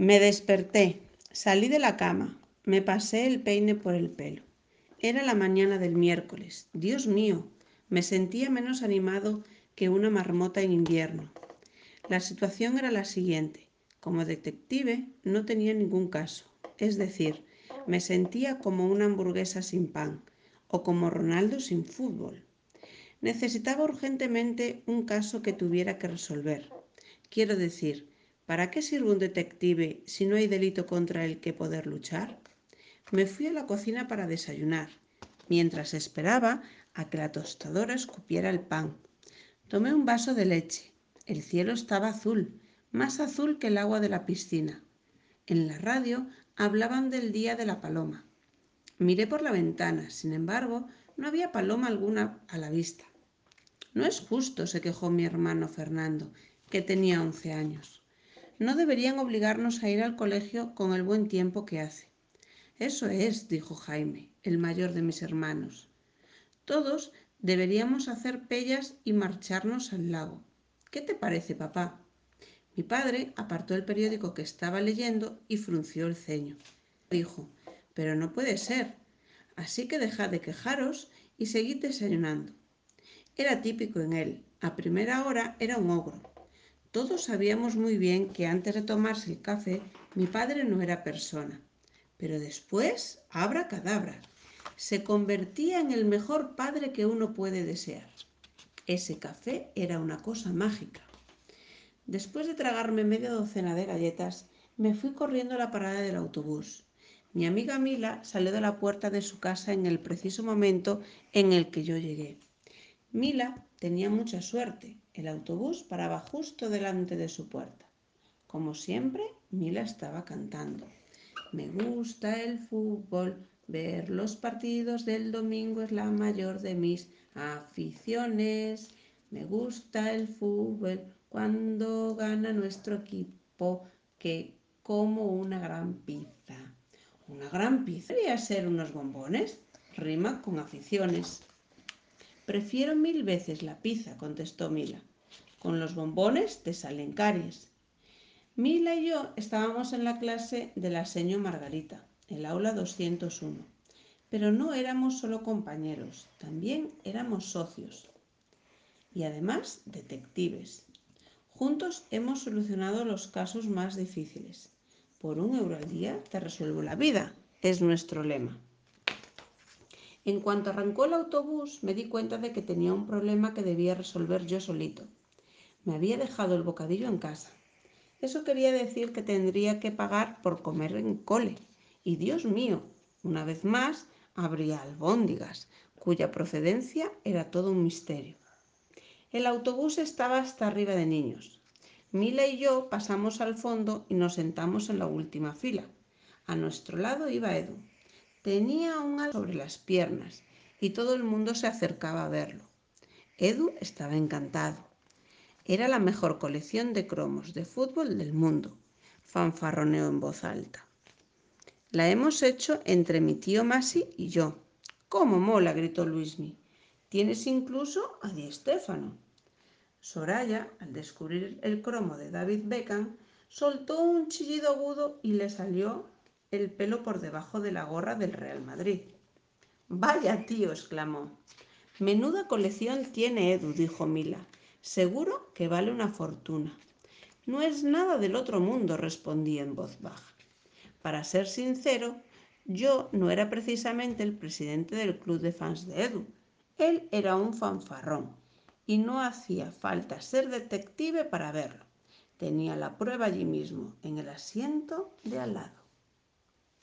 Me desperté, salí de la cama, me pasé el peine por el pelo. Era la mañana del miércoles. Dios mío, me sentía menos animado que una marmota en invierno. La situación era la siguiente. Como detective no tenía ningún caso. Es decir, me sentía como una hamburguesa sin pan o como Ronaldo sin fútbol. Necesitaba urgentemente un caso que tuviera que resolver. Quiero decir, ¿para qué sirve un detective si no hay delito contra el que poder luchar? Me fui a la cocina para desayunar, mientras esperaba a que la tostadora escupiera el pan. Tomé un vaso de leche. El cielo estaba azul, más azul que el agua de la piscina. En la radio hablaban del Día de la Paloma. Miré por la ventana, sin embargo, no había paloma alguna a la vista. No es justo, se quejó mi hermano Fernando, que tenía once años. No deberían obligarnos a ir al colegio con el buen tiempo que hace. Eso es, dijo Jaime, el mayor de mis hermanos. Todos deberíamos hacer pellas y marcharnos al lago. ¿Qué te parece, papá? Mi padre apartó el periódico que estaba leyendo y frunció el ceño. Dijo, pero no puede ser. Así que dejad de quejaros y seguid desayunando. Era típico en él. A primera hora era un ogro. Todos sabíamos muy bien que antes de tomarse el café mi padre no era persona. Pero después, abra cadabra, se convertía en el mejor padre que uno puede desear. Ese café era una cosa mágica. Después de tragarme media docena de galletas, me fui corriendo a la parada del autobús. Mi amiga Mila salió de la puerta de su casa en el preciso momento en el que yo llegué. Mila tenía mucha suerte. El autobús paraba justo delante de su puerta. Como siempre, Mila estaba cantando. Me gusta el fútbol, ver los partidos del domingo es la mayor de mis aficiones. Me gusta el fútbol cuando gana nuestro equipo, que como una gran pizza. Una gran pizza debería ser unos bombones. Rima con aficiones. Prefiero mil veces la pizza, contestó Mila. Con los bombones te salen caries. Mila y yo estábamos en la clase de la seño Margarita, el aula 201. Pero no éramos solo compañeros, también éramos socios. Y además detectives. Juntos hemos solucionado los casos más difíciles. Por un euro al día te resuelvo la vida, es nuestro lema. En cuanto arrancó el autobús, me di cuenta de que tenía un problema que debía resolver yo solito. Me había dejado el bocadillo en casa. Eso quería decir que tendría que pagar por comer en cole. Y Dios mío, una vez más, habría albóndigas, cuya procedencia era todo un misterio. El autobús estaba hasta arriba de niños. Mila y yo pasamos al fondo y nos sentamos en la última fila. A nuestro lado iba Edu. Tenía un halo sobre las piernas y todo el mundo se acercaba a verlo. Edu estaba encantado. Era la mejor colección de cromos de fútbol del mundo, fanfarroneó en voz alta. La hemos hecho entre mi tío Masi y yo. ¿Cómo mola? gritó Luismi. Tienes incluso a Di Stéfano. Soraya, al descubrir el cromo de David Beckham, soltó un chillido agudo y le salió el pelo por debajo de la gorra del Real Madrid. Vaya tío, exclamó. Menuda colección tiene Edu, dijo Mila. Seguro que vale una fortuna. No es nada del otro mundo, respondí en voz baja. Para ser sincero, yo no era precisamente el presidente del club de fans de Edu. Él era un fanfarrón y no hacía falta ser detective para verlo. Tenía la prueba allí mismo, en el asiento de al lado.